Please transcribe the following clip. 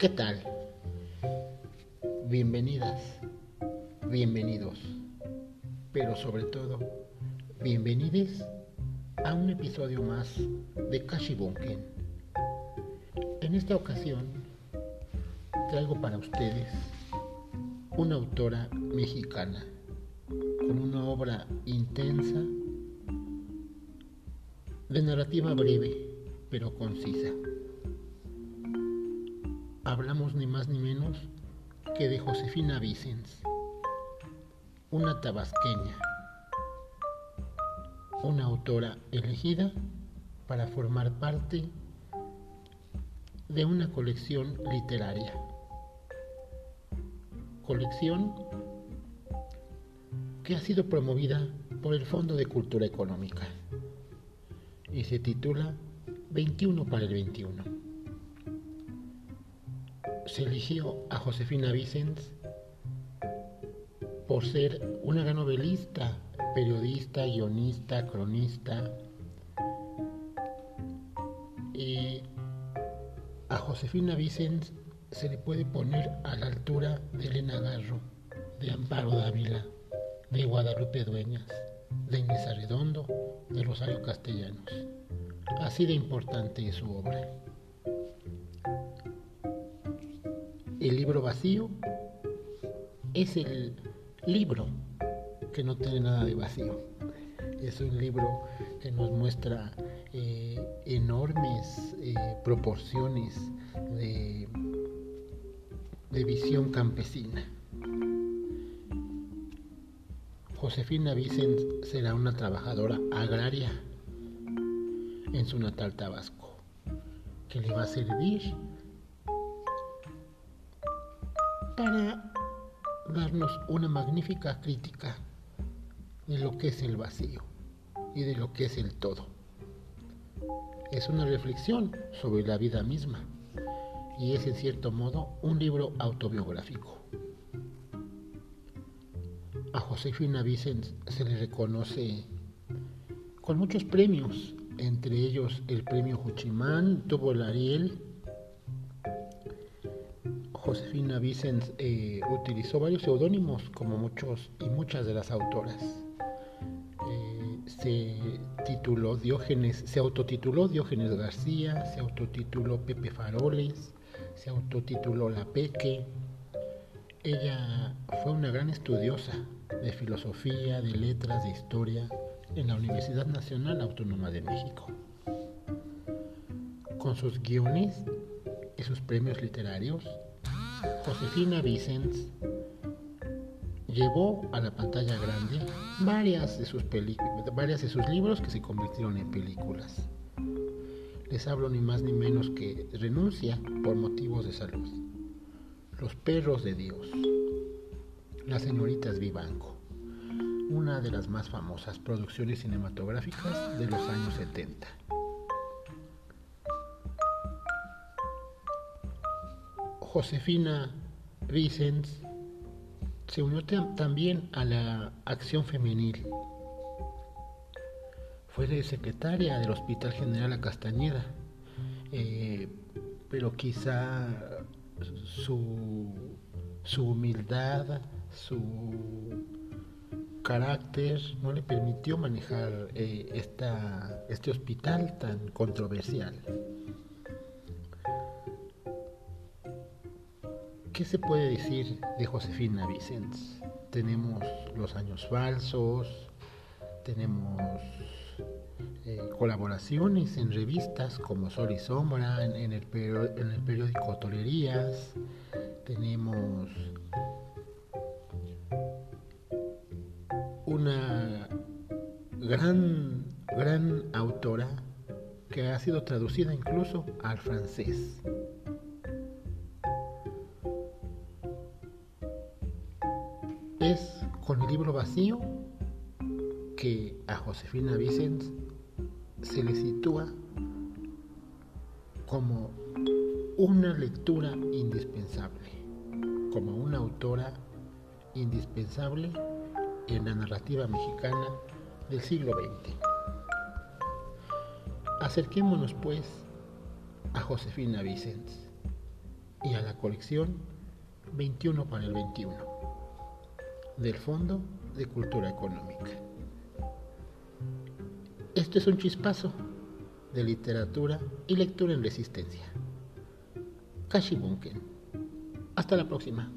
¿Qué tal? Bienvenidas, bienvenidos, pero sobre todo, bienvenidos a un episodio más de Kashibunken. En esta ocasión traigo para ustedes una autora mexicana con una obra intensa de narrativa breve pero concisa. Hablamos ni más ni menos que de Josefina Vicens, una tabasqueña, una autora elegida para formar parte de una colección literaria. Colección que ha sido promovida por el Fondo de Cultura Económica y se titula 21 para el 21. Se eligió a Josefina Vicens por ser una gran novelista, periodista, guionista, cronista. Y a Josefina Vicens se le puede poner a la altura de Elena Garro, de Amparo Dávila, de Guadalupe Dueñas, de Inés Arredondo, de Rosario Castellanos. Así de importante es su obra. El libro vacío es el libro que no tiene nada de vacío. Es un libro que nos muestra eh, enormes eh, proporciones de, de visión campesina. Josefina Vicens será una trabajadora agraria en su natal Tabasco, que le va a servir para darnos una magnífica crítica de lo que es el vacío y de lo que es el todo. Es una reflexión sobre la vida misma y es en cierto modo un libro autobiográfico. A Josefina Vicens se le reconoce con muchos premios entre ellos el premio Juchimán, tuvo el Ariel. Josefina Vicens eh, utilizó varios seudónimos como muchos y muchas de las autoras. Eh, se tituló Diógenes, se autotituló Diógenes García, se autotituló Pepe Faroles, se autotituló La Peque. Ella fue una gran estudiosa de filosofía, de letras, de historia, en la Universidad Nacional Autónoma de México. Con sus guiones y sus premios literarios, Josefina Vicens llevó a la pantalla grande varias de sus, varias de sus libros que se convirtieron en películas. Les hablo ni más ni menos que Renuncia por motivos de salud, Los perros de Dios, Las señoritas Vivanco, una de las más famosas producciones cinematográficas de los años 70. Josefina Vicens se unió también a la acción femenil. Fue secretaria del Hospital General a Castañeda, eh, pero quizá su, su humildad, su carácter no le permitió manejar eh, esta, este hospital tan controversial. ¿Qué se puede decir de Josefina Vicens? Tenemos los años falsos, tenemos eh, colaboraciones en revistas como Sol y Sombra, en, el, en el periódico Tolerías, tenemos una gran, gran autora que ha sido traducida incluso al francés. Es con el libro vacío que a Josefina Vicens se le sitúa como una lectura indispensable, como una autora indispensable en la narrativa mexicana del siglo XX. Acerquémonos pues a Josefina Vicens. y a la colección 21 para el 21 del Fondo de Cultura Económica. Esto es un chispazo de literatura y lectura en resistencia. Kashi Bunken. Hasta la próxima.